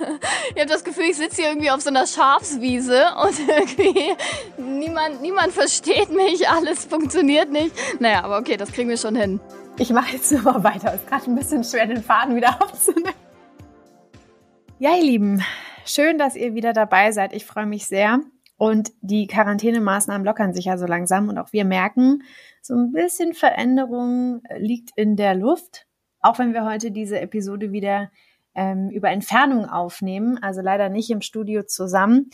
Ich habe das Gefühl, ich sitze hier irgendwie auf so einer Schafswiese und irgendwie niemand, niemand versteht mich, alles funktioniert nicht. Naja, aber okay, das kriegen wir schon hin. Ich mache jetzt nur mal weiter. Ist gerade ein bisschen schwer, den Faden wieder aufzunehmen. Ja, ihr Lieben, schön, dass ihr wieder dabei seid. Ich freue mich sehr. Und die Quarantänemaßnahmen lockern sich ja so langsam und auch wir merken, so ein bisschen Veränderung liegt in der Luft. Auch wenn wir heute diese Episode wieder ähm, über Entfernung aufnehmen, also leider nicht im Studio zusammen.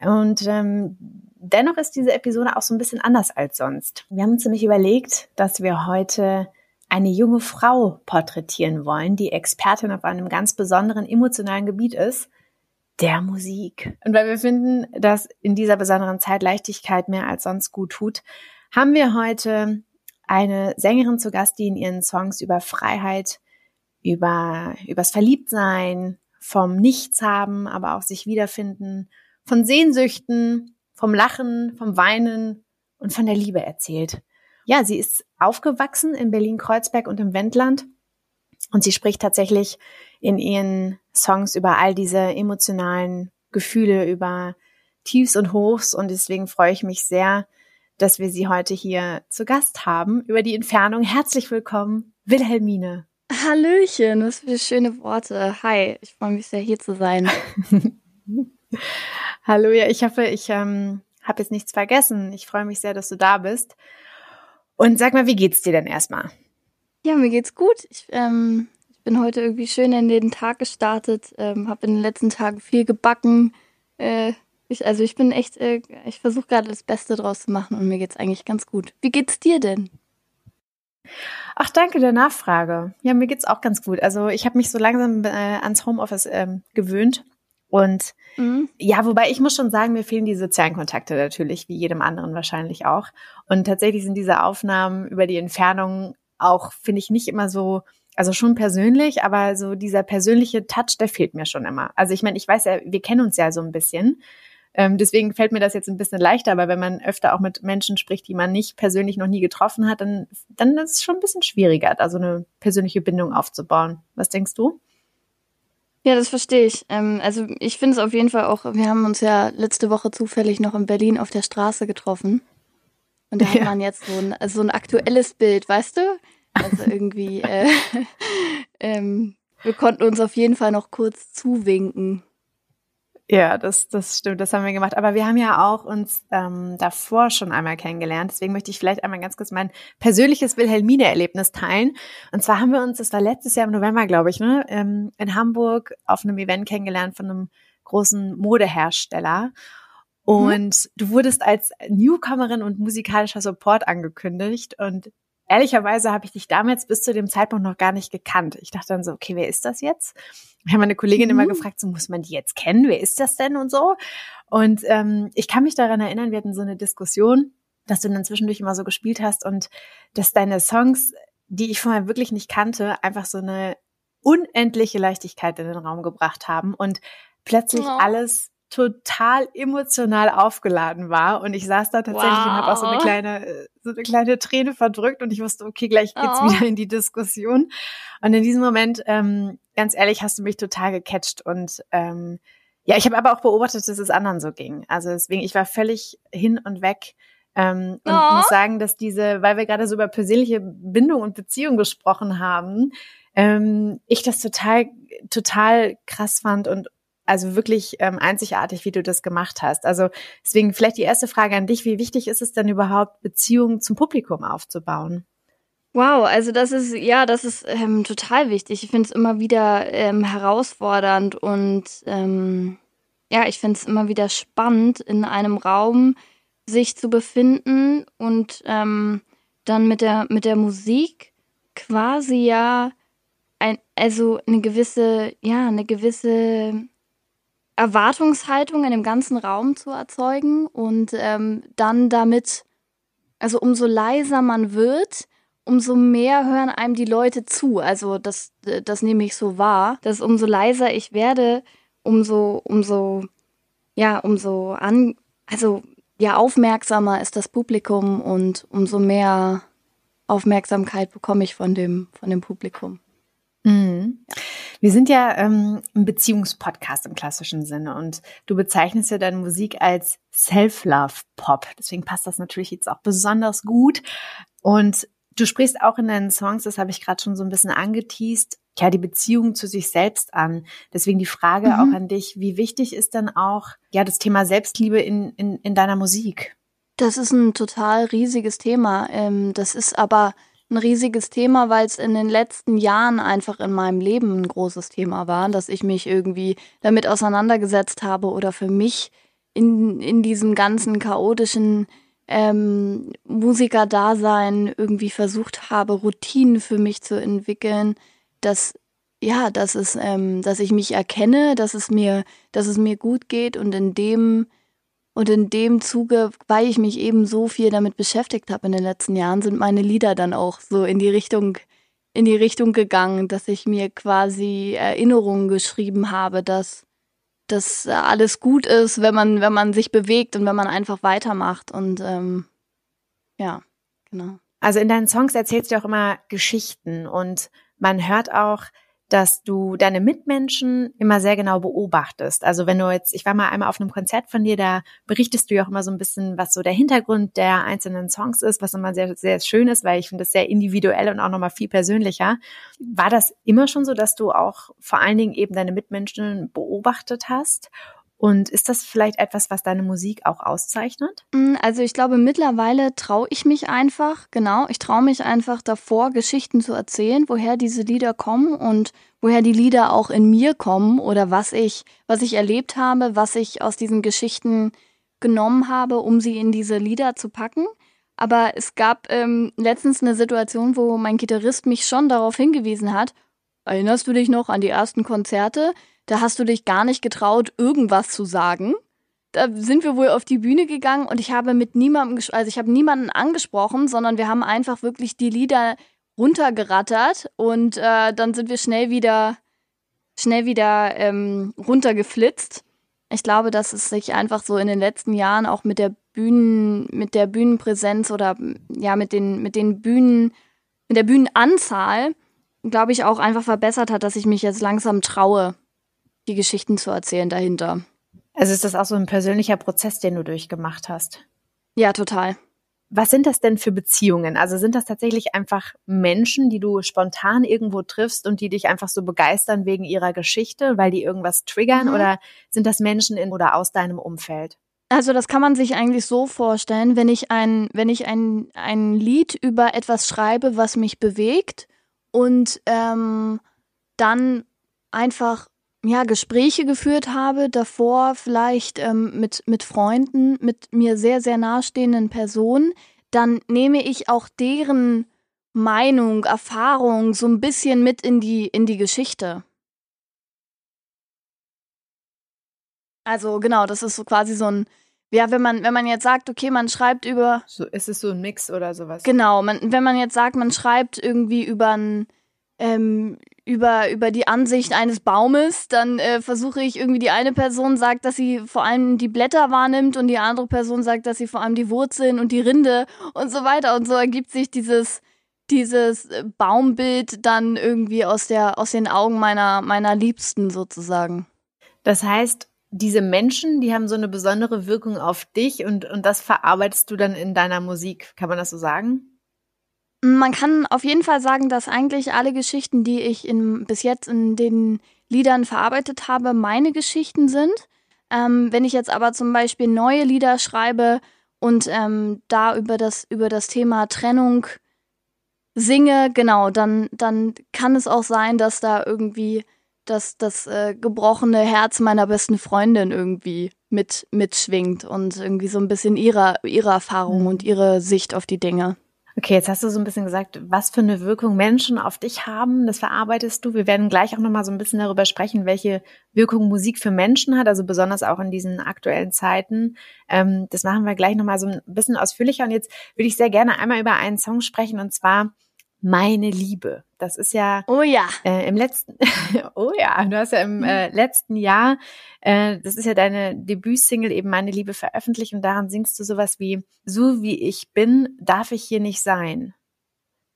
Und ähm, dennoch ist diese Episode auch so ein bisschen anders als sonst. Wir haben uns nämlich überlegt, dass wir heute eine junge Frau porträtieren wollen, die Expertin auf einem ganz besonderen emotionalen Gebiet ist, der Musik. Und weil wir finden, dass in dieser besonderen Zeit Leichtigkeit mehr als sonst gut tut, haben wir heute eine Sängerin zu Gast, die in ihren Songs über Freiheit, über, übers Verliebtsein, vom Nichts haben, aber auch sich wiederfinden, von Sehnsüchten, vom Lachen, vom Weinen und von der Liebe erzählt. Ja, sie ist aufgewachsen in Berlin-Kreuzberg und im Wendland und sie spricht tatsächlich in ihren Songs über all diese emotionalen Gefühle, über Tiefs und Hochs und deswegen freue ich mich sehr, dass wir sie heute hier zu Gast haben über die Entfernung. Herzlich willkommen, Wilhelmine. Hallöchen, was für schöne Worte. Hi, ich freue mich sehr, hier zu sein. Hallo, ja, ich hoffe, ich ähm, habe jetzt nichts vergessen. Ich freue mich sehr, dass du da bist. Und sag mal, wie geht's dir denn erstmal? Ja, mir geht's gut. Ich, ähm, ich bin heute irgendwie schön in den Tag gestartet, ähm, habe in den letzten Tagen viel gebacken. Äh, ich, also ich bin echt, äh, ich versuche gerade das Beste draus zu machen und mir geht's eigentlich ganz gut. Wie geht's dir denn? Ach, danke der Nachfrage. Ja, mir geht's auch ganz gut. Also ich habe mich so langsam äh, ans Homeoffice ähm, gewöhnt. Und mhm. ja, wobei ich muss schon sagen, mir fehlen die sozialen Kontakte natürlich, wie jedem anderen wahrscheinlich auch. Und tatsächlich sind diese Aufnahmen über die Entfernung auch, finde ich, nicht immer so, also schon persönlich, aber so dieser persönliche Touch, der fehlt mir schon immer. Also ich meine, ich weiß ja, wir kennen uns ja so ein bisschen. Ähm, deswegen fällt mir das jetzt ein bisschen leichter, aber wenn man öfter auch mit Menschen spricht, die man nicht persönlich noch nie getroffen hat, dann, dann ist es schon ein bisschen schwieriger, da so eine persönliche Bindung aufzubauen. Was denkst du? Ja, das verstehe ich. Ähm, also ich finde es auf jeden Fall auch, wir haben uns ja letzte Woche zufällig noch in Berlin auf der Straße getroffen. Und da ja. hat man jetzt so ein, so ein aktuelles Bild, weißt du? Also irgendwie, äh, ähm, wir konnten uns auf jeden Fall noch kurz zuwinken. Ja, das, das stimmt, das haben wir gemacht. Aber wir haben ja auch uns ähm, davor schon einmal kennengelernt. Deswegen möchte ich vielleicht einmal ganz kurz mein persönliches Wilhelmine-Erlebnis teilen. Und zwar haben wir uns, das war letztes Jahr im November, glaube ich, ne, ähm, in Hamburg auf einem Event kennengelernt von einem großen Modehersteller. Mhm. Und mhm. du wurdest als Newcomerin und musikalischer Support angekündigt. Und ehrlicherweise habe ich dich damals bis zu dem Zeitpunkt noch gar nicht gekannt. Ich dachte dann so, okay, wer ist das jetzt? Ich habe meine Kollegin mhm. immer gefragt, so muss man die jetzt kennen? Wer ist das denn und so? Und ähm, ich kann mich daran erinnern, wir hatten so eine Diskussion, dass du dann zwischendurch immer so gespielt hast und dass deine Songs, die ich vorher wirklich nicht kannte, einfach so eine unendliche Leichtigkeit in den Raum gebracht haben und plötzlich oh. alles total emotional aufgeladen war und ich saß da tatsächlich wow. und habe auch so eine kleine so eine kleine Träne verdrückt und ich wusste okay gleich geht's oh. wieder in die Diskussion und in diesem Moment ähm, ganz ehrlich hast du mich total gecatcht und ähm, ja ich habe aber auch beobachtet dass es anderen so ging also deswegen ich war völlig hin und weg ähm, und oh. muss sagen dass diese weil wir gerade so über persönliche Bindung und Beziehung gesprochen haben ähm, ich das total total krass fand und also wirklich ähm, einzigartig, wie du das gemacht hast. Also deswegen vielleicht die erste Frage an dich, wie wichtig ist es denn überhaupt, Beziehungen zum Publikum aufzubauen? Wow, also das ist, ja, das ist ähm, total wichtig. Ich finde es immer wieder ähm, herausfordernd und ähm, ja, ich finde es immer wieder spannend, in einem Raum sich zu befinden und ähm, dann mit der, mit der Musik quasi ja ein, also eine gewisse, ja, eine gewisse Erwartungshaltung in dem ganzen Raum zu erzeugen und ähm, dann damit, also umso leiser man wird, umso mehr hören einem die Leute zu. Also das, das nehme ich so wahr, dass umso leiser ich werde, umso, umso, ja, umso an, also ja, aufmerksamer ist das Publikum und umso mehr Aufmerksamkeit bekomme ich von dem, von dem Publikum. Mhm. Wir sind ja ähm, ein Beziehungspodcast im klassischen Sinne und du bezeichnest ja deine Musik als Self-Love-Pop. Deswegen passt das natürlich jetzt auch besonders gut. Und du sprichst auch in deinen Songs, das habe ich gerade schon so ein bisschen angeteased, ja, die Beziehung zu sich selbst an. Deswegen die Frage mhm. auch an dich, wie wichtig ist denn auch ja das Thema Selbstliebe in, in, in deiner Musik? Das ist ein total riesiges Thema. Ähm, das ist aber ein riesiges Thema, weil es in den letzten Jahren einfach in meinem Leben ein großes Thema war, dass ich mich irgendwie damit auseinandergesetzt habe oder für mich in, in diesem ganzen chaotischen ähm, Musikerdasein irgendwie versucht habe, Routinen für mich zu entwickeln, dass ja, dass es, ähm, dass ich mich erkenne, dass es mir, dass es mir gut geht und in dem und in dem Zuge, weil ich mich eben so viel damit beschäftigt habe in den letzten Jahren, sind meine Lieder dann auch so in die Richtung, in die Richtung gegangen, dass ich mir quasi Erinnerungen geschrieben habe, dass dass alles gut ist, wenn man, wenn man sich bewegt und wenn man einfach weitermacht. Und ähm, ja, genau. Also in deinen Songs erzählst du auch immer Geschichten und man hört auch, dass du deine Mitmenschen immer sehr genau beobachtest. Also wenn du jetzt, ich war mal einmal auf einem Konzert von dir, da berichtest du ja auch immer so ein bisschen, was so der Hintergrund der einzelnen Songs ist, was immer sehr, sehr schön ist, weil ich finde das sehr individuell und auch nochmal viel persönlicher. War das immer schon so, dass du auch vor allen Dingen eben deine Mitmenschen beobachtet hast? Und ist das vielleicht etwas, was deine Musik auch auszeichnet? Mm, also ich glaube, mittlerweile traue ich mich einfach, genau, ich traue mich einfach davor, Geschichten zu erzählen, woher diese Lieder kommen und woher die Lieder auch in mir kommen oder was ich, was ich erlebt habe, was ich aus diesen Geschichten genommen habe, um sie in diese Lieder zu packen. Aber es gab ähm, letztens eine Situation, wo mein Gitarrist mich schon darauf hingewiesen hat, erinnerst du dich noch an die ersten Konzerte? Da hast du dich gar nicht getraut, irgendwas zu sagen. Da sind wir wohl auf die Bühne gegangen und ich habe mit niemandem, also ich habe niemanden angesprochen, sondern wir haben einfach wirklich die Lieder runtergerattert und äh, dann sind wir schnell wieder, schnell wieder ähm, runtergeflitzt. Ich glaube, dass es sich einfach so in den letzten Jahren auch mit der Bühnen, mit der Bühnenpräsenz oder ja mit den mit den Bühnen, mit der Bühnenanzahl, glaube ich auch einfach verbessert hat, dass ich mich jetzt langsam traue, die Geschichten zu erzählen dahinter. Also ist das auch so ein persönlicher Prozess, den du durchgemacht hast? Ja, total. Was sind das denn für Beziehungen? Also sind das tatsächlich einfach Menschen, die du spontan irgendwo triffst und die dich einfach so begeistern wegen ihrer Geschichte, weil die irgendwas triggern? Mhm. Oder sind das Menschen in oder aus deinem Umfeld? Also das kann man sich eigentlich so vorstellen, wenn ich ein, wenn ich ein, ein Lied über etwas schreibe, was mich bewegt und ähm, dann einfach ja, Gespräche geführt habe, davor vielleicht ähm, mit, mit Freunden, mit mir sehr, sehr nahestehenden Personen, dann nehme ich auch deren Meinung, Erfahrung so ein bisschen mit in die, in die Geschichte. Also genau, das ist so quasi so ein, ja, wenn man, wenn man jetzt sagt, okay, man schreibt über. So, ist es so ein Mix oder sowas? Genau, man, wenn man jetzt sagt, man schreibt irgendwie über ein, ähm, über, über die Ansicht eines Baumes, dann äh, versuche ich irgendwie die eine Person sagt, dass sie vor allem die Blätter wahrnimmt und die andere Person sagt, dass sie vor allem die Wurzeln und die Rinde und so weiter. Und so ergibt sich dieses, dieses Baumbild dann irgendwie aus, der, aus den Augen meiner, meiner Liebsten sozusagen. Das heißt, diese Menschen, die haben so eine besondere Wirkung auf dich und, und das verarbeitest du dann in deiner Musik. Kann man das so sagen? Man kann auf jeden Fall sagen, dass eigentlich alle Geschichten, die ich in, bis jetzt in den Liedern verarbeitet habe, meine Geschichten sind. Ähm, wenn ich jetzt aber zum Beispiel neue Lieder schreibe und ähm, da über das, über das Thema Trennung singe, genau, dann, dann kann es auch sein, dass da irgendwie das, das äh, gebrochene Herz meiner besten Freundin irgendwie mit, mitschwingt und irgendwie so ein bisschen ihrer, ihre Erfahrung mhm. und ihre Sicht auf die Dinge. Okay, jetzt hast du so ein bisschen gesagt, was für eine Wirkung Menschen auf dich haben. Das verarbeitest du. Wir werden gleich auch nochmal so ein bisschen darüber sprechen, welche Wirkung Musik für Menschen hat, also besonders auch in diesen aktuellen Zeiten. Ähm, das machen wir gleich nochmal so ein bisschen ausführlicher. Und jetzt würde ich sehr gerne einmal über einen Song sprechen und zwar meine Liebe. Das ist ja oh ja äh, im letzten oh ja du hast ja im äh, letzten Jahr äh, das ist ja deine Debütsingle eben meine Liebe veröffentlicht und daran singst du sowas wie so wie ich bin darf ich hier nicht sein.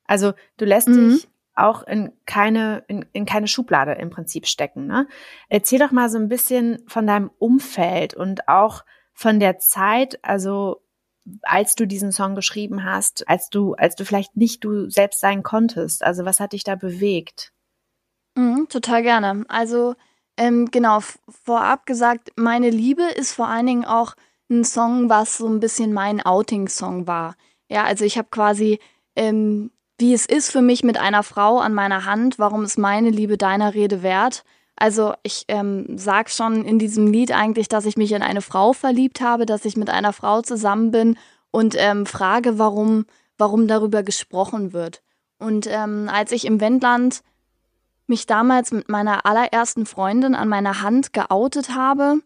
Also du lässt mhm. dich auch in keine, in, in keine Schublade im Prinzip stecken. Ne? Erzähl doch mal so ein bisschen von deinem Umfeld und auch von der Zeit, also als du diesen Song geschrieben hast, als du, als du vielleicht nicht du selbst sein konntest. Also was hat dich da bewegt? Mhm, total gerne. Also ähm, genau, vorab gesagt, meine Liebe ist vor allen Dingen auch ein Song, was so ein bisschen mein Outing-Song war. Ja, also ich habe quasi, ähm, wie es ist für mich mit einer Frau an meiner Hand, warum ist meine Liebe deiner Rede wert? Also ich ähm, sag schon in diesem Lied eigentlich, dass ich mich in eine Frau verliebt habe, dass ich mit einer Frau zusammen bin und ähm, frage, warum, warum darüber gesprochen wird. Und ähm, als ich im Wendland mich damals mit meiner allerersten Freundin an meiner Hand geoutet habe,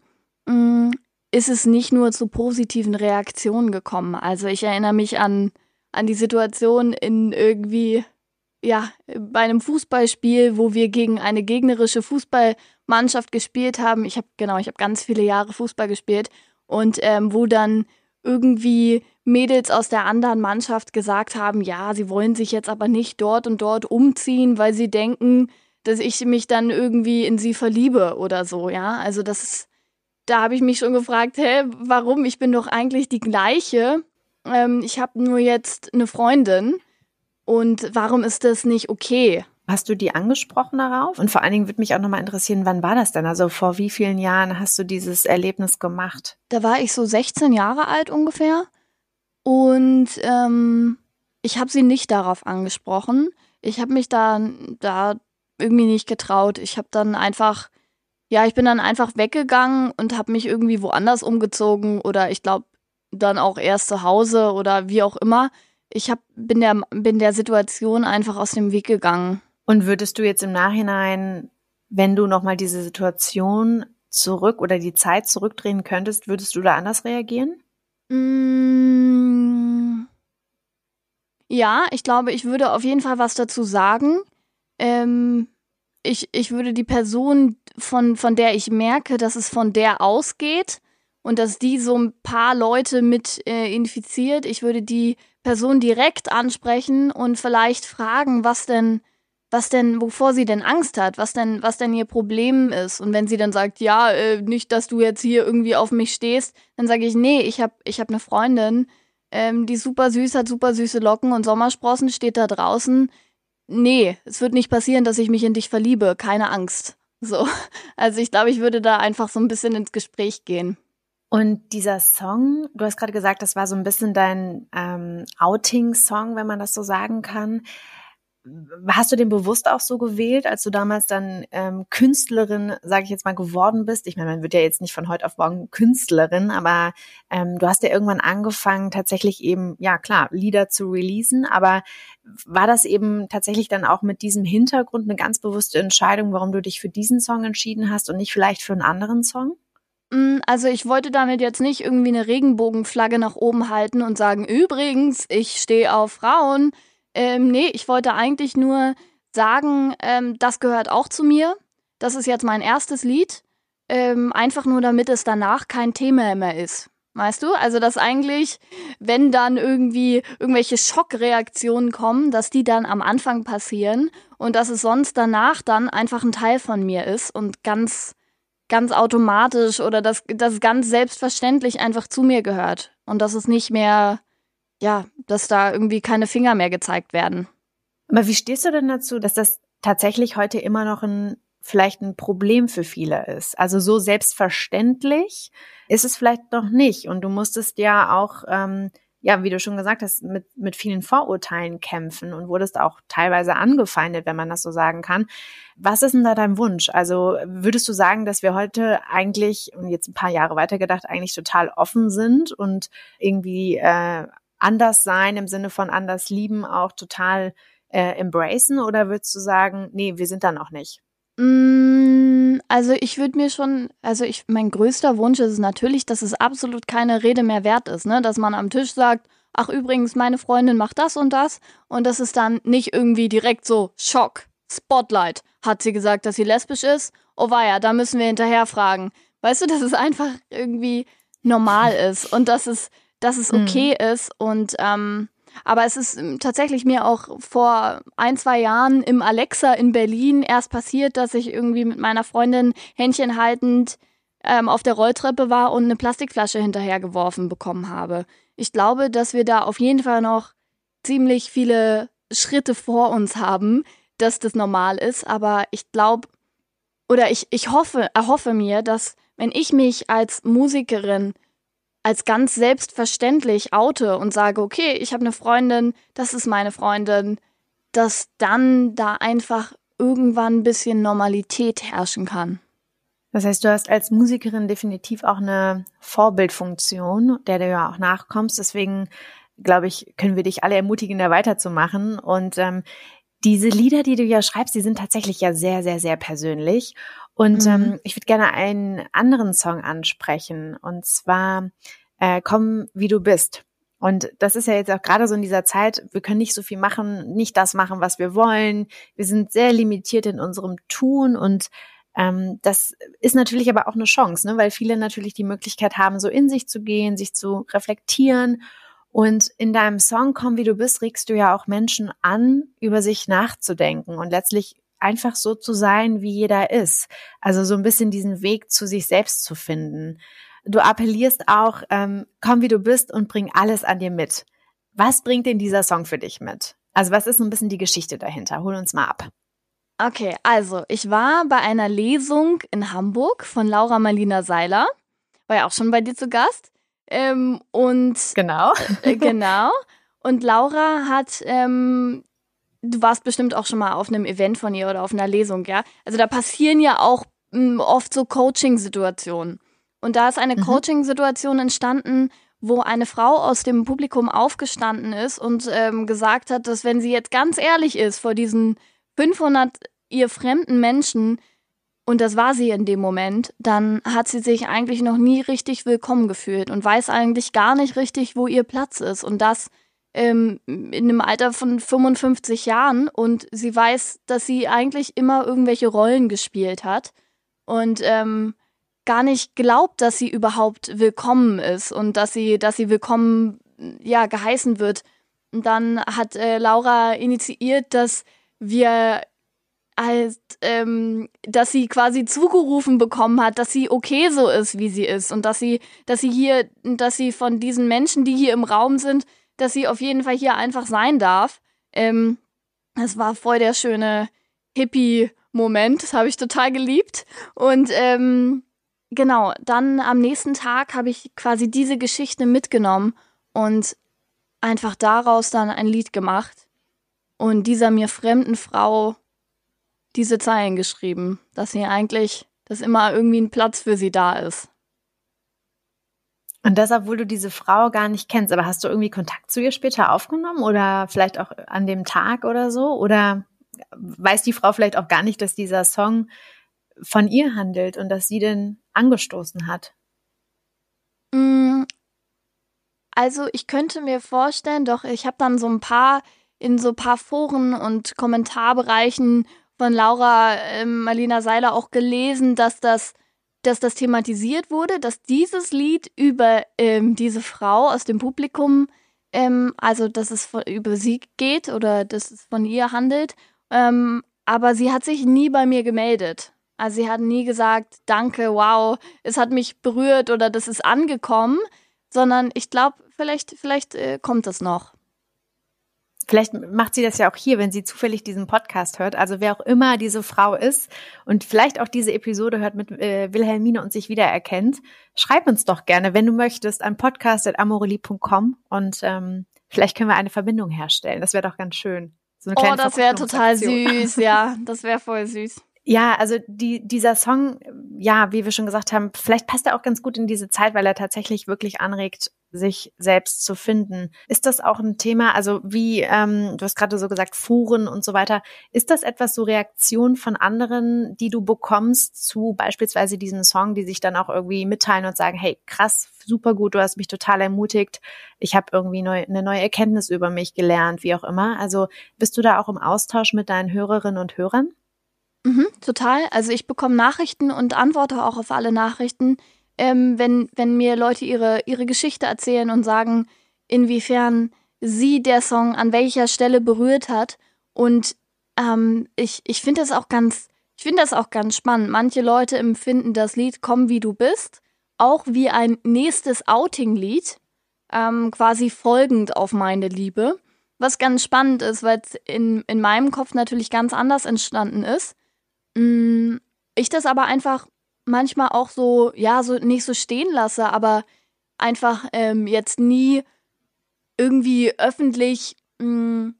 mh, mm, ist es nicht nur zu positiven Reaktionen gekommen. Also ich erinnere mich an, an die Situation in irgendwie ja, bei einem Fußballspiel, wo wir gegen eine gegnerische Fußballmannschaft gespielt haben. Ich habe genau, ich habe ganz viele Jahre Fußball gespielt und ähm, wo dann irgendwie Mädels aus der anderen Mannschaft gesagt haben, ja, sie wollen sich jetzt aber nicht dort und dort umziehen, weil sie denken, dass ich mich dann irgendwie in sie verliebe oder so, ja. Also das ist, da habe ich mich schon gefragt, hä, warum? Ich bin doch eigentlich die gleiche. Ähm, ich habe nur jetzt eine Freundin. Und warum ist das nicht okay? Hast du die angesprochen darauf? Und vor allen Dingen würde mich auch nochmal interessieren, wann war das denn? Also vor wie vielen Jahren hast du dieses Erlebnis gemacht? Da war ich so 16 Jahre alt ungefähr. Und ähm, ich habe sie nicht darauf angesprochen. Ich habe mich da, da irgendwie nicht getraut. Ich habe dann einfach, ja, ich bin dann einfach weggegangen und habe mich irgendwie woanders umgezogen oder ich glaube dann auch erst zu Hause oder wie auch immer ich hab, bin, der, bin der Situation einfach aus dem Weg gegangen. Und würdest du jetzt im Nachhinein, wenn du nochmal diese Situation zurück oder die Zeit zurückdrehen könntest, würdest du da anders reagieren? Mm, ja, ich glaube, ich würde auf jeden Fall was dazu sagen. Ähm, ich, ich würde die Person, von, von der ich merke, dass es von der ausgeht und dass die so ein paar Leute mit äh, infiziert, ich würde die Person direkt ansprechen und vielleicht fragen, was denn, was denn, wovor sie denn Angst hat, was denn, was denn ihr Problem ist. Und wenn sie dann sagt, ja, äh, nicht, dass du jetzt hier irgendwie auf mich stehst, dann sage ich, nee, ich habe ich hab eine Freundin, ähm, die super süß hat, super süße Locken und Sommersprossen, steht da draußen. Nee, es wird nicht passieren, dass ich mich in dich verliebe, keine Angst. So. Also ich glaube, ich würde da einfach so ein bisschen ins Gespräch gehen. Und dieser Song, du hast gerade gesagt, das war so ein bisschen dein ähm, Outing-Song, wenn man das so sagen kann. Hast du den bewusst auch so gewählt, als du damals dann ähm, Künstlerin, sage ich jetzt mal, geworden bist? Ich meine, man wird ja jetzt nicht von heute auf morgen Künstlerin, aber ähm, du hast ja irgendwann angefangen, tatsächlich eben, ja klar, Lieder zu releasen, aber war das eben tatsächlich dann auch mit diesem Hintergrund eine ganz bewusste Entscheidung, warum du dich für diesen Song entschieden hast und nicht vielleicht für einen anderen Song? Mm, also ich wollte damit jetzt nicht irgendwie eine Regenbogenflagge nach oben halten und sagen, übrigens, ich stehe auf Frauen. Ähm, nee, ich wollte eigentlich nur sagen, ähm, das gehört auch zu mir. Das ist jetzt mein erstes Lied. Ähm, einfach nur, damit es danach kein Thema mehr ist. Weißt du? Also, dass eigentlich, wenn dann irgendwie irgendwelche Schockreaktionen kommen, dass die dann am Anfang passieren und dass es sonst danach dann einfach ein Teil von mir ist und ganz ganz automatisch oder dass das ganz selbstverständlich einfach zu mir gehört und dass es nicht mehr, ja, dass da irgendwie keine Finger mehr gezeigt werden. Aber wie stehst du denn dazu, dass das tatsächlich heute immer noch ein vielleicht ein Problem für viele ist. Also so selbstverständlich ist es vielleicht noch nicht. Und du musstest ja auch ähm, ja, wie du schon gesagt hast, mit, mit vielen Vorurteilen kämpfen und wurdest auch teilweise angefeindet, wenn man das so sagen kann. Was ist denn da dein Wunsch? Also würdest du sagen, dass wir heute eigentlich, und jetzt ein paar Jahre weitergedacht, eigentlich total offen sind und irgendwie äh, anders sein im Sinne von anders lieben auch total äh, embracen? Oder würdest du sagen, nee, wir sind da noch nicht? Mm, also ich würde mir schon, also ich, mein größter Wunsch ist natürlich, dass es absolut keine Rede mehr wert ist, ne? Dass man am Tisch sagt, ach übrigens, meine Freundin macht das und das und das ist dann nicht irgendwie direkt so Schock, Spotlight. Hat sie gesagt, dass sie lesbisch ist? Oh weia, da müssen wir hinterher fragen. Weißt du, dass es einfach irgendwie normal ist und dass es, dass es mhm. okay mhm. ist und ähm, Aber es ist ähm, tatsächlich mir auch vor ein, zwei Jahren im Alexa in Berlin erst passiert, dass ich irgendwie mit meiner Freundin Händchen haltend ähm, auf der Rolltreppe war und eine Plastikflasche hinterhergeworfen bekommen habe. Ich glaube, dass wir da auf jeden Fall noch ziemlich viele Schritte vor uns haben, dass das normal ist. Aber ich glaube, oder ich, ich hoffe, erhoffe mir, dass wenn ich mich als Musikerin als ganz selbstverständlich oute und sage, okay, ich habe eine Freundin, das ist meine Freundin, dass dann da einfach irgendwann ein bisschen Normalität herrschen kann. Das heißt, du hast als Musikerin definitiv auch eine Vorbildfunktion, der du ja auch nachkommst. Deswegen glaube ich, können wir dich alle ermutigen, da weiterzumachen. Und ähm, diese Lieder, die du ja schreibst, die sind tatsächlich ja sehr, sehr, sehr persönlich. Und mhm. ähm, ich würde gerne einen anderen Song ansprechen. Und zwar äh, Komm, wie du bist. Und das ist ja jetzt auch gerade so in dieser Zeit, wir können nicht so viel machen, nicht das machen, was wir wollen. Wir sind sehr limitiert in unserem Tun und ähm, das ist natürlich aber auch eine Chance, ne? weil viele natürlich die Möglichkeit haben, so in sich zu gehen, sich zu reflektieren. Und in deinem Song Komm, wie du bist, regst du ja auch Menschen an, über sich nachzudenken und letztlich einfach so zu sein, wie jeder ist. Also so ein bisschen diesen Weg zu sich selbst zu finden. Du appellierst auch, ähm, komm wie du bist und bring alles an dir mit. Was bringt denn dieser Song für dich mit? Also was ist so ein bisschen die Geschichte dahinter? Hol uns mal ab. Okay, also ich war bei einer Lesung in Hamburg von Laura Marlina Seiler. War ja auch schon bei dir zu Gast. Ähm, und genau. Äh, genau. Und Laura hat, ähm, du warst bestimmt auch schon mal auf einem Event von ihr oder auf einer Lesung, ja. Also da passieren ja auch mh, hm, oft so Coaching-Situationen. Und da ist eine mhm. Coaching-Situation entstanden, wo eine Frau aus dem Publikum aufgestanden ist und ähm, gesagt hat, dass wenn sie jetzt ganz ehrlich ist vor diesen 500 ihr fremden Menschen, und das war sie in dem Moment, dann hat sie sich eigentlich noch nie richtig willkommen gefühlt und weiß eigentlich gar nicht richtig, wo ihr Platz ist. Und das ähm, in einem Alter von 55 Jahren. Und sie weiß, dass sie eigentlich immer irgendwelche Rollen gespielt hat und ähm, gar nicht glaubt, dass sie überhaupt willkommen ist und dass sie, dass sie willkommen ja geheißen wird. Und dann hat äh, Laura initiiert, dass wir als ähm, dass sie quasi zugerufen bekommen hat, dass sie okay so ist, wie sie ist und dass sie, dass sie hier, dass sie von diesen Menschen, die hier im Raum sind, dass sie auf jeden Fall hier einfach sein darf. Ähm, das war voll der schöne Hippie-Moment, das habe ich total geliebt. Und ähm, genau, dann am nächsten Tag habe ich quasi diese Geschichte mitgenommen und einfach daraus dann ein Lied gemacht und dieser mir fremden Frau diese Zeilen geschrieben, dass sie eigentlich, dass immer irgendwie ein Platz für sie da ist. Und das, obwohl du diese Frau gar nicht kennst, aber hast du irgendwie Kontakt zu ihr später aufgenommen oder vielleicht auch an dem Tag oder so? Oder weiß die Frau vielleicht auch gar nicht, dass dieser Song von ihr handelt und dass sie den angestoßen hat? Mm, also ich könnte mir vorstellen, doch ich habe dann so ein paar in so ein paar Foren und Kommentarbereichen von Laura äh, Marlina Seiler auch gelesen, dass das, dass das thematisiert wurde, dass dieses Lied über ähm, diese Frau aus dem Publikum, ähm, also dass es von, über sie geht oder dass es von ihr handelt. Ähm, aber sie hat sich nie bei mir gemeldet. Also sie hat nie gesagt, danke, wow, es hat mich berührt oder das ist angekommen, sondern ich glaube, vielleicht, vielleicht äh, kommt es noch. Vielleicht macht sie das ja auch hier, wenn sie zufällig diesen Podcast hört. Also wer auch immer diese Frau ist und vielleicht auch diese Episode hört mit äh, Wilhelmine und sich wiedererkennt, schreib uns doch gerne, wenn du möchtest, an podcast.amorelie.com und ähm, vielleicht können wir eine Verbindung herstellen. Das wäre doch ganz schön. So oh, das wäre total süß, ja, das wäre voll süß. Ja, also die, dieser Song, ja, wie wir schon gesagt haben, vielleicht passt er auch ganz gut in diese Zeit, weil er tatsächlich wirklich anregt, sich selbst zu finden. Ist das auch ein Thema, also wie, ähm, du hast gerade so gesagt, Foren und so weiter, ist das etwas so Reaktion von anderen, die du bekommst zu beispielsweise diesem Song, die sich dann auch irgendwie mitteilen und sagen, hey, krass, super gut, du hast mich total ermutigt, ich habe irgendwie neu, eine neue Erkenntnis über mich gelernt, wie auch immer. Also bist du da auch im Austausch mit deinen Hörerinnen und Hörern? Mhm, total. Also ich bekomme Nachrichten und antworte auch auf alle Nachrichten, ähm, wenn, wenn mir Leute ihre, ihre Geschichte erzählen und sagen, inwiefern sie der Song an welcher Stelle berührt hat. Und ähm, ich, ich finde das auch ganz, ich finde das auch ganz spannend. Manche Leute empfinden das Lied Komm wie du bist auch wie ein nächstes Outing-Lied, ähm, quasi folgend auf meine Liebe. Was ganz spannend ist, weil es in, in meinem Kopf natürlich ganz anders entstanden ist. Mm, ich das aber einfach manchmal auch so, ja, so nicht so stehen lasse, aber einfach ähm, jetzt nie irgendwie öffentlich mh, mm,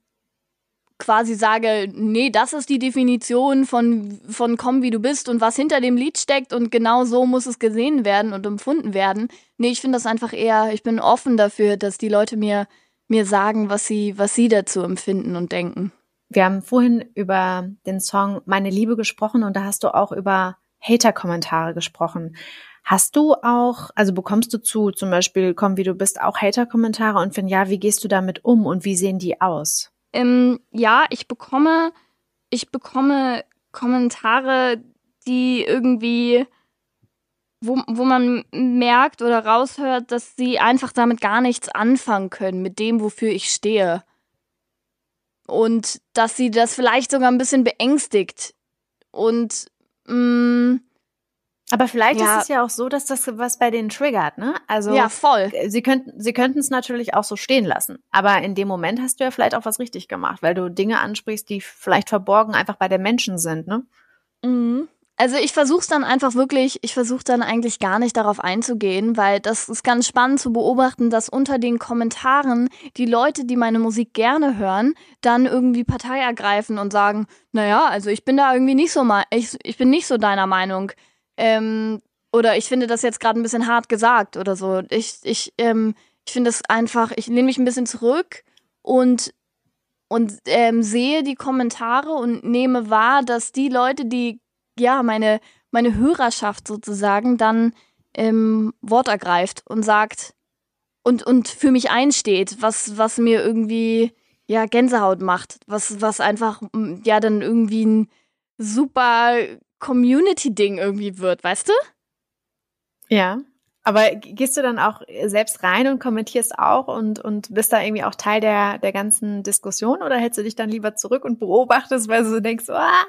quasi sage, nee, das ist die Definition von, von komm wie du bist und was hinter dem Lied steckt und genau so muss es gesehen werden und empfunden werden. Nee, ich finde das einfach eher, ich bin offen dafür, dass die Leute mir, mir sagen, was sie, was sie dazu empfinden und denken. Wir haben vorhin über den Song Meine Liebe gesprochen und da hast du auch über Hater-Kommentare gesprochen. Hast du auch, also bekommst du zu zum Beispiel, komm wie du bist, auch Hater-Kommentare und wenn ja, wie gehst du damit um und wie sehen die aus? Ähm, ja, ich bekomme, ich bekomme Kommentare, die irgendwie, wo, wo man merkt oder raushört, dass sie einfach damit gar nichts anfangen können, mit dem, wofür ich stehe. Und dass sie das vielleicht sogar ein bisschen beängstigt. Und mh, mm, aber vielleicht ja. ist es ja auch so, dass das was bei denen triggert, ne? Also ja, voll. Sie könnten, sie könnten es natürlich auch so stehen lassen. Aber in dem Moment hast du ja vielleicht auch was richtig gemacht, weil du Dinge ansprichst, die vielleicht verborgen einfach bei den Menschen sind, ne? Mhm. Also ich versuche es dann einfach wirklich, ich versuche dann eigentlich gar nicht darauf einzugehen, weil das ist ganz spannend zu beobachten, dass unter den Kommentaren die Leute, die meine Musik gerne hören, dann irgendwie Partei ergreifen und sagen, naja, also ich bin da irgendwie nicht so ich, ich bin nicht so deiner Meinung. Ähm, oder ich finde das jetzt gerade ein bisschen hart gesagt oder so. Ich, ich, ähm, ich finde es einfach, ich lehne mich ein bisschen zurück und, und ähm, sehe die Kommentare und nehme wahr, dass die Leute, die, ja, meine, meine Hörerschaft sozusagen dann ähm, Wort ergreift und sagt und, und für mich einsteht, was, was mir irgendwie ja Gänsehaut macht, was, was einfach ja dann irgendwie ein super Community-Ding irgendwie wird, weißt du? Ja. Aber gehst du dann auch selbst rein und kommentierst auch und, und bist da irgendwie auch Teil der, der ganzen Diskussion oder hältst du dich dann lieber zurück und beobachtest, weil du denkst, ah,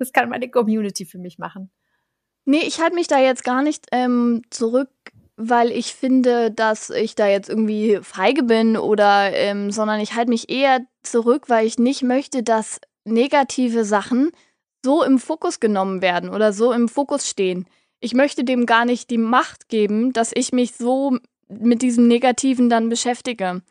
das kann meine Community für mich machen? Nee, ich halte mich da jetzt gar nicht ähm, zurück, weil ich finde, dass ich da jetzt irgendwie feige bin oder, ähm, sondern ich halte mich eher zurück, weil ich nicht möchte, dass negative Sachen so im Fokus genommen werden oder so im Fokus stehen. Ich möchte dem gar nicht die Macht geben, dass ich mich so mit diesem Negativen dann beschäftige.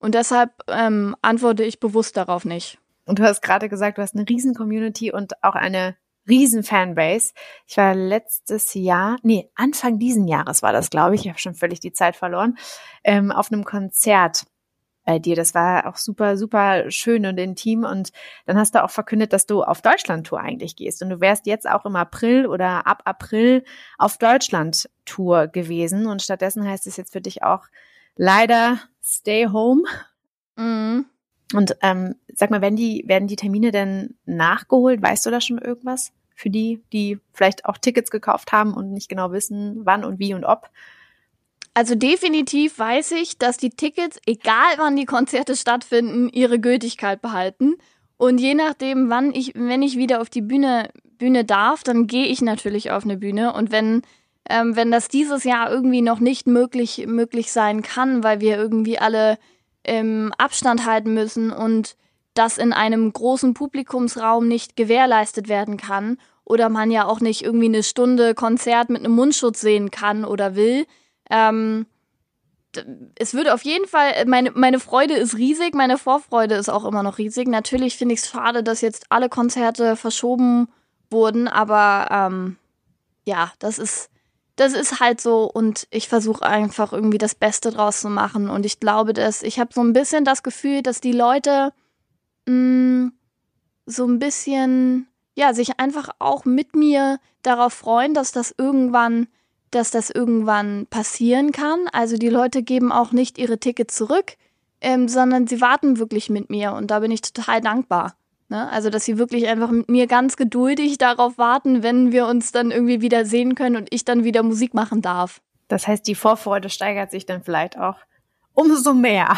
Und deshalb ähm, antworte ich bewusst darauf nicht. Und du hast gerade gesagt, du hast eine riesen Community und auch eine riesen Fanbase. Ich war letztes Jahr, nee, Anfang diesen Jahres war das, glaube ich, ich habe schon völlig die Zeit verloren, ähm, auf einem Konzert bei dir. Das war auch super, super schön und intim. Und dann hast du auch verkündet, dass du auf Deutschland-Tour eigentlich gehst. Und du wärst jetzt auch im April oder ab April auf Deutschland-Tour gewesen. Und stattdessen heißt es jetzt für dich auch leider Stay Home. Mhm. Und ähm, sag mal, werden die, werden die Termine denn nachgeholt? Weißt du da schon irgendwas? Für die, die vielleicht auch Tickets gekauft haben und nicht genau wissen, wann und wie und ob. Also definitiv weiß ich, dass die Tickets, egal wann die Konzerte stattfinden, ihre Gültigkeit behalten. Und je nachdem, wann ich, wenn ich wieder auf die Bühne, Bühne darf, dann gehe ich natürlich auf eine Bühne. Und wenn, ähm, wenn das dieses Jahr irgendwie noch nicht möglich, möglich sein kann, weil wir irgendwie alle ähm, Abstand halten müssen und das in einem großen Publikumsraum nicht gewährleistet werden kann oder man ja auch nicht irgendwie eine Stunde Konzert mit einem Mundschutz sehen kann oder will, ähm, es würde auf jeden Fall, meine, meine Freude ist riesig, meine Vorfreude ist auch immer noch riesig. Natürlich finde ich es schade, dass jetzt alle Konzerte verschoben wurden, aber ähm, ja, das ist, das ist halt so und ich versuche einfach irgendwie das Beste draus zu machen. Und ich glaube, dass ich habe so ein bisschen das Gefühl, dass die Leute mh, mm, so ein bisschen, ja, sich einfach auch mit mir darauf freuen, dass das irgendwann dass das irgendwann passieren kann. Also die Leute geben auch nicht ihre Tickets zurück, ähm, sondern sie warten wirklich mit mir und da bin ich total dankbar. Ne? Also dass sie wirklich einfach mit mir ganz geduldig darauf warten, wenn wir uns dann irgendwie wieder sehen können und ich dann wieder Musik machen darf. Das heißt, die Vorfreude steigert sich dann vielleicht auch umso mehr.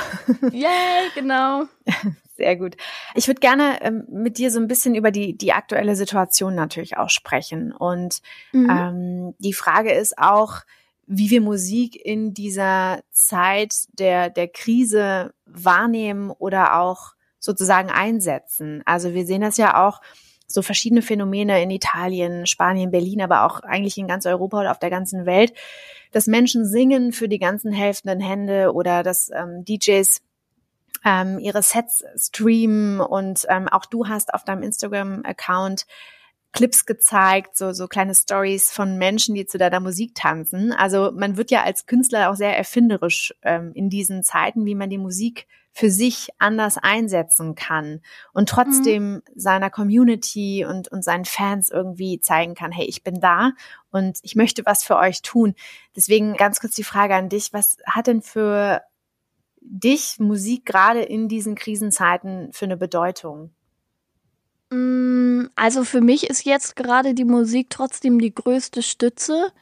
Yay, genau. Sehr gut. Ich würde gerne ähm, mit dir so ein bisschen über die, die aktuelle Situation natürlich auch sprechen. Und mhm. ähm, die Frage ist auch, wie wir Musik in dieser Zeit der, der Krise wahrnehmen oder auch sozusagen einsetzen. Also wir sehen das ja auch so verschiedene Phänomene in Italien, Spanien, Berlin, aber auch eigentlich in ganz Europa oder auf der ganzen Welt, dass Menschen singen für die ganzen helfenden Hände oder dass ähm, DJs ähm, ihre Sets streamen und ähm, auch du hast auf deinem Instagram-Account Clips gezeigt, so, so kleine Stories von Menschen, die zu deiner Musik tanzen. Also man wird ja als Künstler auch sehr erfinderisch ähm, in diesen Zeiten, wie man die Musik für sich anders einsetzen kann und trotzdem mhm. seiner Community und, und seinen Fans irgendwie zeigen kann, hey, ich bin da und ich möchte was für euch tun. Deswegen ganz kurz die Frage an dich, was hat denn für dich Musik gerade in diesen Krisenzeiten für eine Bedeutung? Mm, also für mich ist jetzt gerade die Musik trotzdem die größte Stütze,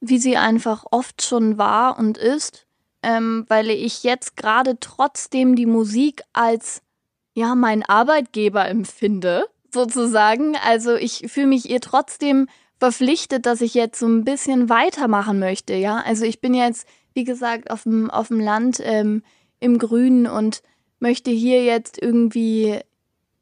wie sie einfach oft schon war und ist, ähm, weil ich jetzt gerade trotzdem die Musik als ja mein Arbeitgeber empfinde, sozusagen. Also ich fühle mich ihr trotzdem verpflichtet, dass ich jetzt so ein bisschen weitermachen möchte, ja. Also ich bin jetzt, wie gesagt, auf dem, auf dem Land ähm, im Grünen und möchte hier jetzt irgendwie,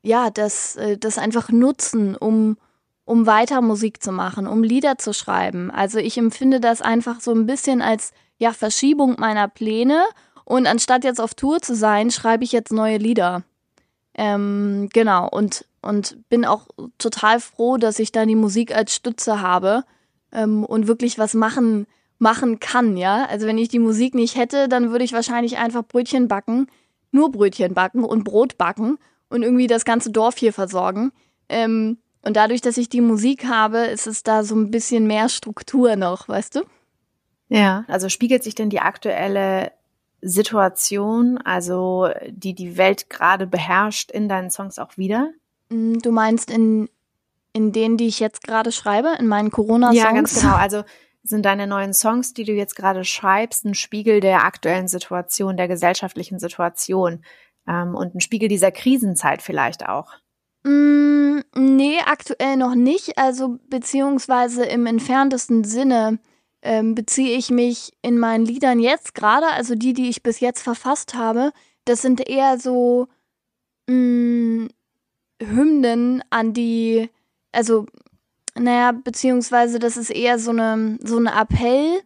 ja, das, äh, das einfach nutzen, um, um weiter Musik zu machen, um Lieder zu schreiben. Also ich empfinde das einfach so ein bisschen als, ja, Verschiebung meiner Pläne und anstatt jetzt auf Tour zu sein, schreibe ich jetzt neue Lieder. Ähm, genau, und, und bin auch total froh, dass ich da die Musik als Stütze habe ähm, und wirklich was machen machen kann, ja. Also wenn ich die Musik nicht hätte, dann würde ich wahrscheinlich einfach Brötchen backen, nur Brötchen backen und Brot backen und irgendwie das ganze Dorf hier versorgen. Ähm, und dadurch, dass ich die Musik habe, ist es da so ein bisschen mehr Struktur noch, weißt du? Ja, also spiegelt sich denn die aktuelle Situation, also die die Welt gerade beherrscht, in deinen Songs auch wieder? Mm, du meinst in, in denen, die ich jetzt gerade schreibe, in meinen Corona-Songs? Ja, ganz genau. Also sind deine neuen Songs, die du jetzt gerade schreibst, ein Spiegel der aktuellen Situation, der gesellschaftlichen Situation ähm, und ein Spiegel dieser Krisenzeit vielleicht auch? Mm, nee, aktuell noch nicht. Also beziehungsweise im entferntesten Sinne ähm, beziehe ich mich in meinen Liedern jetzt gerade, also die, die ich bis jetzt verfasst habe, das sind eher so mh, mm, Hymnen an die, also naja, beziehungsweise das ist eher so eine so ein Appell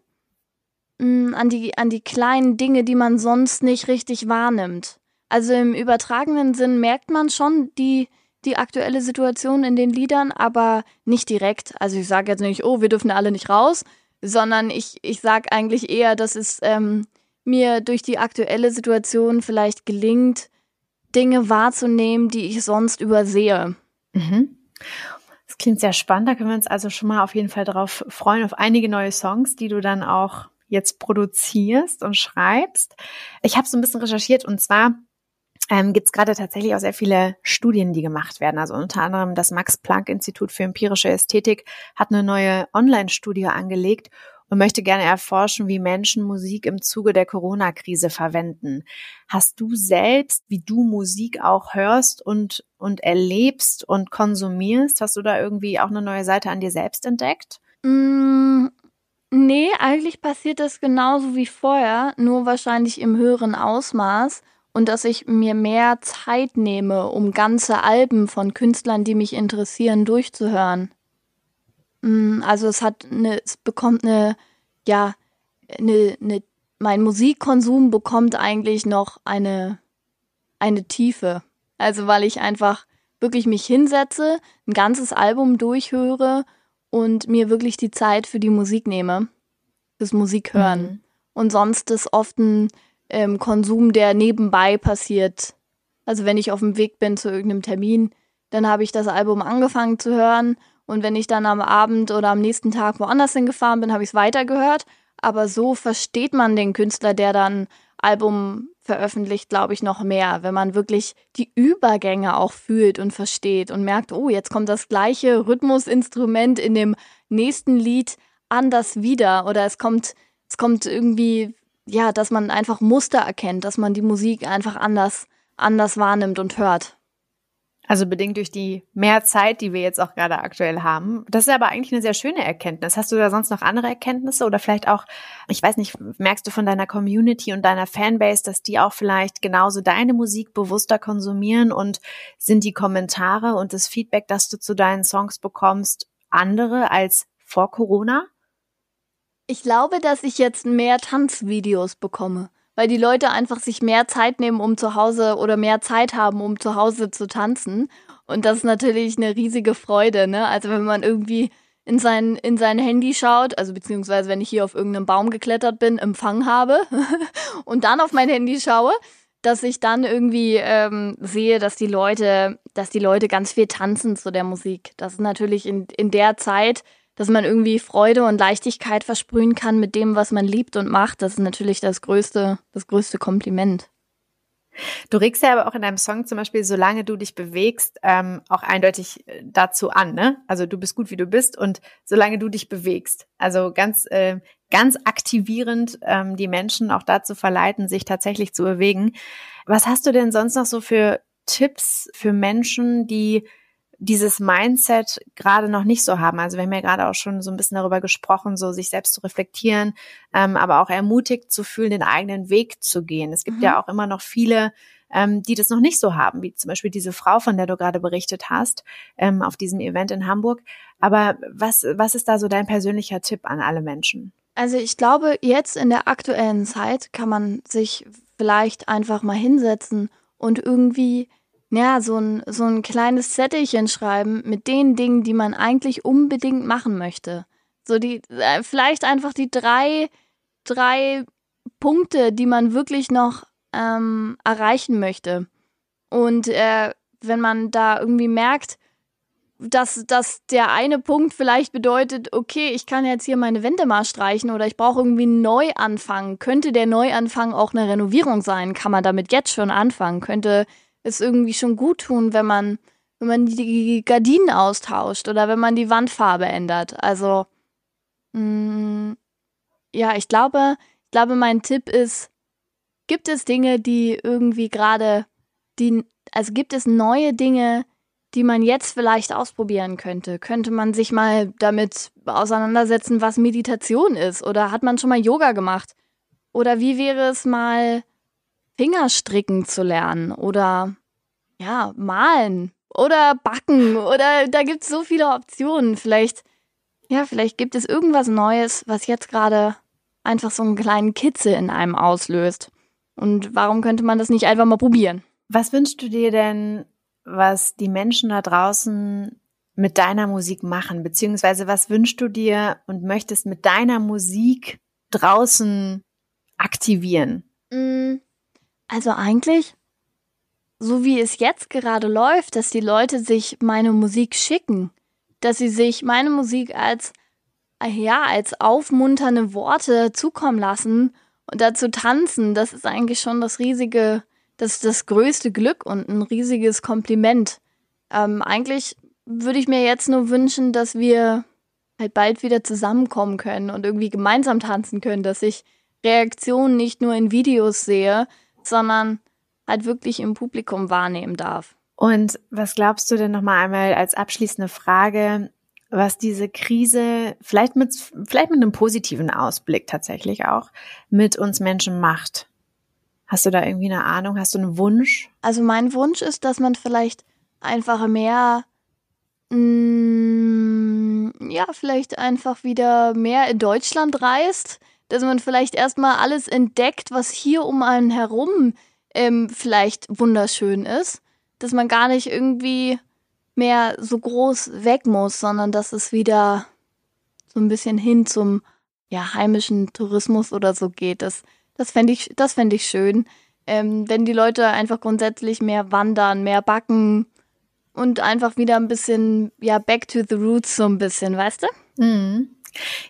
mh, mm, an die an die kleinen Dinge, die man sonst nicht richtig wahrnimmt. Also im übertragenen Sinn merkt man schon die die aktuelle Situation in den Liedern, aber nicht direkt. Also ich sage jetzt nicht, oh, wir dürfen alle nicht raus, sondern ich ich sage eigentlich eher, dass es ähm, mir durch die aktuelle Situation vielleicht gelingt, Dinge wahrzunehmen, die ich sonst übersehe. Mhm. Das klingt sehr spannend. Da können wir uns also schon mal auf jeden Fall darauf freuen, auf einige neue Songs, die du dann auch jetzt produzierst und schreibst. Ich habe so ein bisschen recherchiert und zwar ähm, gibt es gerade tatsächlich auch sehr viele Studien, die gemacht werden. Also unter anderem das Max-Planck-Institut für empirische Ästhetik hat eine neue Online-Studie angelegt und möchte gerne erforschen, wie Menschen Musik im Zuge der Corona-Krise verwenden. Hast du selbst, wie du Musik auch hörst und, und erlebst und konsumierst, hast du da irgendwie auch eine neue Seite an dir selbst entdeckt? Mm, nee, eigentlich passiert das genauso wie vorher, nur wahrscheinlich im höheren Ausmaß und dass ich mir mehr Zeit nehme, um ganze Alben von Künstlern, die mich interessieren, durchzuhören. Mm, also es hat eine, es bekommt eine, ja, eine, eine, mein Musikkonsum bekommt eigentlich noch eine, eine Tiefe. Also weil ich einfach wirklich mich hinsetze, ein ganzes Album durchhöre und mir wirklich die Zeit für die Musik nehme, fürs Musikhören. Mhm. Und sonst ist oft ein ähm, Konsum, der nebenbei passiert. Also wenn ich auf dem Weg bin zu irgendeinem Termin, dann habe ich das Album angefangen zu hören und wenn ich dann am Abend oder am nächsten Tag woanders hingefahren bin, habe ich es weitergehört. Aber so versteht man den Künstler, der dann Album veröffentlicht, glaube ich, noch mehr, wenn man wirklich die Übergänge auch fühlt und versteht und merkt, oh, jetzt kommt das gleiche Rhythmusinstrument in dem nächsten Lied anders wieder oder es kommt, es kommt irgendwie ja, dass man einfach Muster erkennt, dass man die Musik einfach anders, anders wahrnimmt und hört. Also bedingt durch die mehr Zeit, die wir jetzt auch gerade aktuell haben. Das ist aber eigentlich eine sehr schöne Erkenntnis. Hast du da sonst noch andere Erkenntnisse oder vielleicht auch, ich weiß nicht, merkst du von deiner Community und deiner Fanbase, dass die auch vielleicht genauso deine Musik bewusster konsumieren und sind die Kommentare und das Feedback, das du zu deinen Songs bekommst, andere als vor Corona? Ich glaube, dass ich jetzt mehr Tanzvideos bekomme weil die Leute einfach sich mehr Zeit nehmen, um zu Hause oder mehr Zeit haben, um zu Hause zu tanzen. Und das ist natürlich eine riesige Freude, ne? Also wenn man irgendwie in sein, in sein Handy schaut, also beziehungsweise wenn ich hier auf irgendeinem Baum geklettert bin, Empfang habe und dann auf mein Handy schaue, dass ich dann irgendwie ähm, sehe, dass die Leute, dass die Leute ganz viel tanzen zu der Musik. Das ist natürlich in, in der Zeit dass man irgendwie Freude und Leichtigkeit versprühen kann mit dem, was man liebt und macht, das ist natürlich das größte, das größte Kompliment. Du regst ja aber auch in deinem Song zum Beispiel, solange du dich bewegst, ähm, auch eindeutig äh, dazu an, ne? Also du bist gut, wie du bist und solange du dich bewegst. Also ganz, äh, ganz aktivierend ähm, die Menschen auch dazu verleiten, sich tatsächlich zu bewegen. Was hast du denn sonst noch so für Tipps für Menschen, die dieses Mindset gerade noch nicht so haben. Also wir haben ja gerade auch schon so ein bisschen darüber gesprochen, so sich selbst zu reflektieren, ähm, aber auch ermutigt zu fühlen, den eigenen Weg zu gehen. Es gibt mhm. ja auch immer noch viele, ähm, die das noch nicht so haben, wie zum Beispiel diese Frau, von der du gerade berichtet hast, ähm, auf diesem Event in Hamburg. Aber was, was ist da so dein persönlicher Tipp an alle Menschen? Also ich glaube, jetzt in der aktuellen Zeit kann man sich vielleicht einfach mal hinsetzen und irgendwie ja, so ein, so ein kleines Zettelchen schreiben mit den Dingen, die man eigentlich unbedingt machen möchte. So die, äh, vielleicht einfach die drei, drei Punkte, die man wirklich noch ähm, erreichen möchte. Und äh, wenn man da irgendwie merkt, dass, dass der eine Punkt vielleicht bedeutet, okay, ich kann jetzt hier meine Wände mal streichen oder ich brauche irgendwie einen Neuanfang. Könnte der Neuanfang auch eine Renovierung sein? Kann man damit jetzt schon anfangen? Könnte es irgendwie schon gut tun, wenn man, wenn man die Gardinen austauscht oder wenn man die Wandfarbe ändert. Also, mh, mm, ja, ich glaube, ich glaube, mein Tipp ist, gibt es Dinge, die irgendwie gerade, die, also gibt es neue Dinge, die man jetzt vielleicht ausprobieren könnte? Könnte man sich mal damit auseinandersetzen, was Meditation ist? Oder hat man schon mal Yoga gemacht? Oder wie wäre es mal, Fingerstricken zu lernen oder ja, malen oder backen oder da gibt es so viele Optionen. Vielleicht, ja, vielleicht gibt es irgendwas Neues, was jetzt gerade einfach so einen kleinen Kitzel in einem auslöst. Und warum könnte man das nicht einfach mal probieren? Was wünschst du dir denn, was die Menschen da draußen mit deiner Musik machen? Beziehungsweise was wünschst du dir und möchtest mit deiner Musik draußen aktivieren? Mm, also eigentlich, so wie es jetzt gerade läuft, dass die Leute sich meine Musik schicken, dass sie sich meine Musik als ja, als aufmunternde Worte zukommen lassen und dazu tanzen, das ist eigentlich schon das riesige, das das größte Glück und ein riesiges Kompliment. Ähm, eigentlich würde ich mir jetzt nur wünschen, dass wir halt bald wieder zusammenkommen können und irgendwie gemeinsam tanzen können, dass ich Reaktionen nicht nur in Videos sehe, sondern halt wirklich im Publikum wahrnehmen darf. Und was glaubst du denn nochmal einmal als abschließende Frage, was diese Krise vielleicht mit, vielleicht mit einem positiven Ausblick tatsächlich auch mit uns Menschen macht? Hast du da irgendwie eine Ahnung? Hast du einen Wunsch? Also mein Wunsch ist, dass man vielleicht einfach mehr, mh, mm, ja, vielleicht einfach wieder mehr in Deutschland reist, dass man vielleicht erstmal alles entdeckt, was hier um einen herum ähm, vielleicht wunderschön ist, dass man gar nicht irgendwie mehr so groß weg muss, sondern dass es wieder so ein bisschen hin zum ja, heimischen Tourismus oder so geht. Das, das fände ich, das fänd ich schön. Ähm, wenn die Leute einfach grundsätzlich mehr wandern, mehr backen und einfach wieder ein bisschen, ja, back to the roots so ein bisschen, weißt du? Mhm.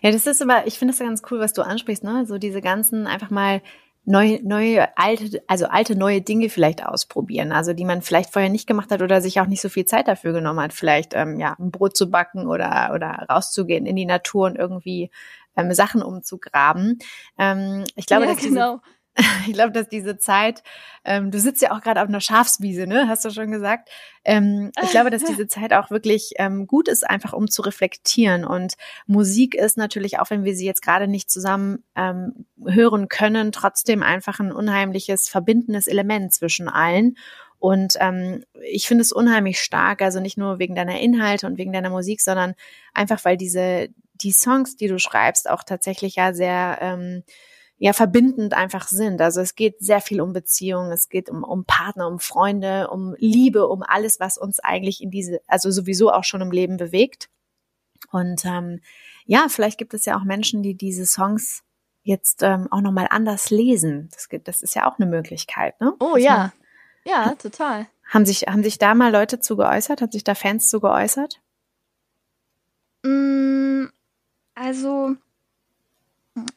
Ja, das ist aber, ich finde es ganz cool, was du ansprichst, ne? So diese ganzen einfach mal neue, neue, alte, also alte, neue Dinge vielleicht ausprobieren, also die man vielleicht vorher nicht gemacht hat oder sich auch nicht so viel Zeit dafür genommen hat, vielleicht ähm, ja ein Brot zu backen oder oder rauszugehen in die Natur und irgendwie ähm, Sachen umzugraben. Ähm, ich glaube, ja, dass diese, genau. ich glaube, dass diese Zeit, ähm, du sitzt ja auch gerade auf einer Schafswiese, ne? Hast du schon gesagt? Ähm, ich glaube, dass diese Zeit auch wirklich ähm, gut ist, einfach um zu reflektieren. Und Musik ist natürlich, auch wenn wir sie jetzt gerade nicht zusammen ähm, hören können, trotzdem einfach ein unheimliches verbindendes Element zwischen allen. Und ähm, ich finde es unheimlich stark, also nicht nur wegen deiner Inhalte und wegen deiner Musik, sondern einfach, weil diese die Songs, die du schreibst, auch tatsächlich ja sehr ähm, ja verbindend einfach sind. Also es geht sehr viel um Beziehungen, es geht um, um Partner, um Freunde, um Liebe, um alles, was uns eigentlich in diese, also sowieso auch schon im Leben bewegt. Und ähm, ja, vielleicht gibt es ja auch Menschen, die diese Songs jetzt ähm, auch nochmal anders lesen. Das, gibt, das ist ja auch eine Möglichkeit, ne? Oh ja. ja, total. Haben sich, haben sich da mal Leute zu geäußert? Hat sich da Fans zu geäußert? Mm, also,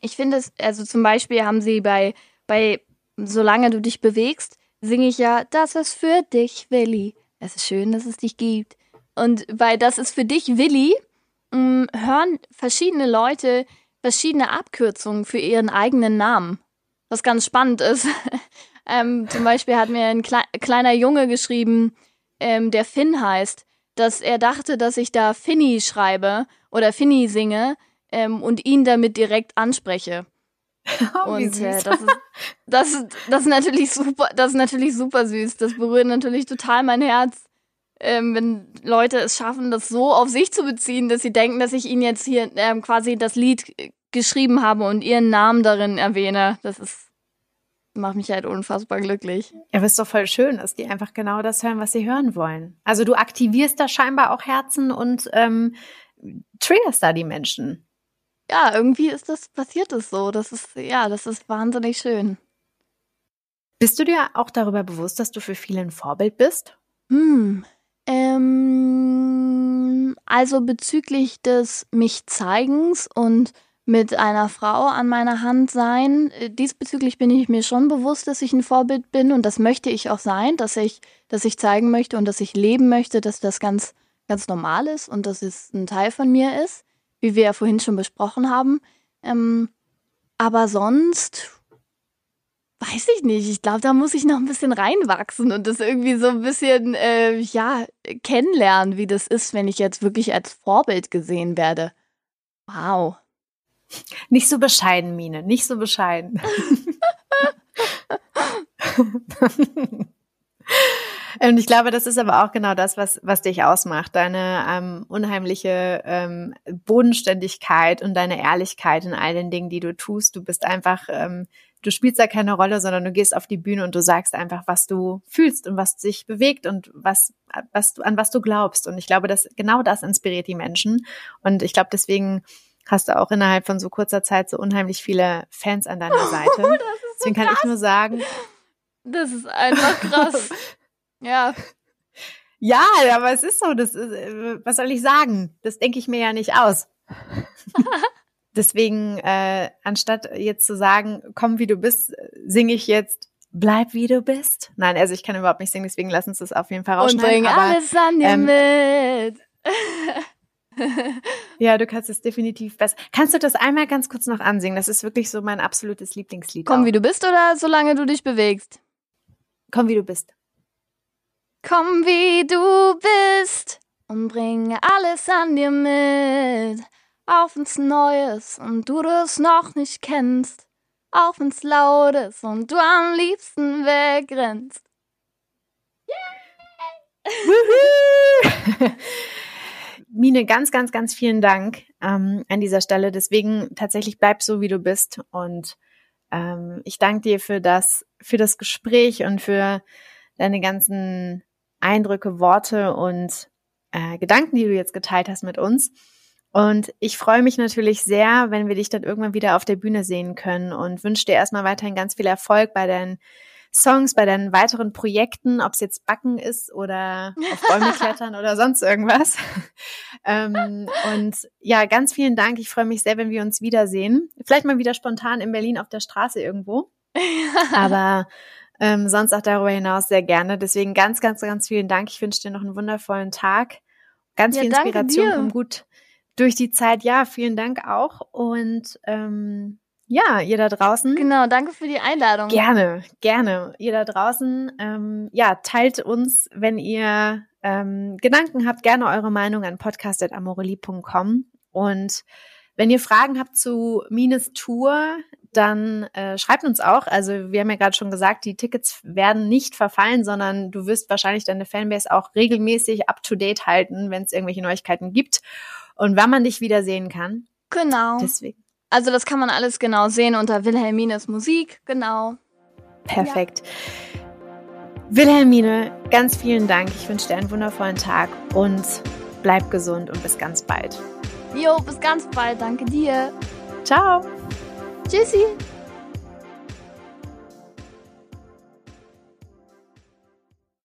ich finde es, also zum Beispiel haben sie bei, bei Solange du dich bewegst, singe ich ja, das ist für dich, Willi. Es ist schön, dass es dich gibt. Und bei Das ist für dich, Willi, mm, hören verschiedene Leute verschiedene Abkürzungen für ihren eigenen Namen. Was ganz spannend ist. ähm, zum Beispiel hat mir ein Kle kleiner Junge geschrieben, ähm, der Finn heißt, dass er dachte, dass ich da Finny schreibe oder Finny singe ähm, und ihn damit direkt anspreche. Oh, und äh, das, ist, das, ist, das ist natürlich super, das ist natürlich super süß. Das berührt natürlich total mein Herz, ähm, wenn Leute es schaffen, das so auf sich zu beziehen, dass sie denken, dass ich ihnen jetzt hier ähm, quasi das Lied geschrieben habe und ihren Namen darin erwähne. Das ist macht mich halt unfassbar glücklich. Ja, aber ist doch voll schön, dass die einfach genau das hören, was sie hören wollen. Also du aktivierst da scheinbar auch Herzen und ähm, triggerst da die Menschen ja, irgendwie ist das, passiert es so. Das ist, ja, das ist wahnsinnig schön. Bist du dir auch darüber bewusst, dass du für viele ein Vorbild bist? Hm. Ähm, also bezüglich des Mich-Zeigens und mit einer Frau an meiner Hand sein, äh, diesbezüglich bin ich mir schon bewusst, dass ich ein Vorbild bin und das möchte ich auch sein, dass ich, dass ich zeigen möchte und dass ich leben möchte, dass das ganz, ganz normal ist und dass es ein Teil von mir ist wie wir ja vorhin schon besprochen haben. Ähm, aber sonst weiß ich nicht. Ich glaube, da muss ich noch ein bisschen reinwachsen und das irgendwie so ein bisschen, äh, ja, kennenlernen, wie das ist, wenn ich jetzt wirklich als Vorbild gesehen werde. Wow. Nicht so bescheiden, Mine, nicht so bescheiden. Und ich glaube, das ist aber auch genau das, was, was dich ausmacht. Deine ähm, unheimliche ähm, Bodenständigkeit und deine Ehrlichkeit in all den Dingen, die du tust. Du bist einfach, ähm, du spielst da keine Rolle, sondern du gehst auf die Bühne und du sagst einfach, was du fühlst und was dich bewegt und was, was du, an was du glaubst. Und ich glaube, dass genau das inspiriert die Menschen. Und ich glaube, deswegen hast du auch innerhalb von so kurzer Zeit so unheimlich viele Fans an deiner Seite. Oh, deswegen kann ich nur sagen, das ist einfach krass. Ja. Ja, aber es ist so, das ist, äh, was soll ich sagen? Das denke ich mir ja nicht aus. Deswegen, äh, anstatt jetzt zu sagen, komm wie du bist, singe ich jetzt Bleib wie du bist. Nein, also ich kann überhaupt nicht singen, deswegen lass uns das auf jeden Fall rausschneiden. Und bring aber, alles an dir ähm, mit. ja, du kannst es definitiv besser. Kannst du das einmal ganz kurz noch ansingen? Das ist wirklich so mein absolutes Lieblingslied. Komm auch. wie du bist oder solange du dich bewegst? Komm wie du bist. Komm wie du bist und bring alles an dir mit. Auf ins Neues und du das noch nicht kennst. Auf ins Lautes und du am liebsten wegrennst. Yeah! Mine, ganz, ganz, ganz vielen Dank ähm, an dieser Stelle. Deswegen tatsächlich bleib so, wie du bist. Und ähm, ich danke dir für das, für das Gespräch und für deine ganzen Eindrücke, Worte und äh, Gedanken, die du jetzt geteilt hast mit uns. Und ich freue mich natürlich sehr, wenn wir dich dann irgendwann wieder auf der Bühne sehen können und wünsche dir erstmal weiterhin ganz viel Erfolg bei deinen Songs, bei deinen weiteren Projekten, ob es jetzt Backen ist oder auf Bäume klettern oder sonst irgendwas. ähm, und ja, ganz vielen Dank. Ich freue mich sehr, wenn wir uns wiedersehen. Vielleicht mal wieder spontan in Berlin auf der Straße irgendwo. Aber ähm, sonst auch darüber hinaus sehr gerne. Deswegen ganz, ganz, ganz vielen Dank. Ich wünsche dir noch einen wundervollen Tag. Ganz ja, viel Inspiration. Komm gut durch die Zeit. Ja, vielen Dank auch. Und ähm, ja, ihr da draußen. Genau, danke für die Einladung. Gerne, gerne. Ihr da draußen, ähm, ja, teilt uns, wenn ihr ähm, Gedanken habt, gerne eure Meinung an podcast.amorelie.com. Und wenn ihr Fragen habt zu Mines Tour, dann äh, schreibt uns auch. Also wir haben ja gerade schon gesagt, die Tickets werden nicht verfallen, sondern du wirst wahrscheinlich deine Fanbase auch regelmäßig up-to-date halten, wenn es irgendwelche Neuigkeiten gibt und wann man dich wiedersehen kann. Genau. Deswegen. Also das kann man alles genau sehen unter Wilhelmines Musik, genau. Perfekt. Ja. Wilhelmine, ganz vielen Dank. Ich wünsche dir einen wundervollen Tag und bleib gesund und bis ganz bald. Jo, bis ganz bald. Danke dir. Ciao. Tschüssi.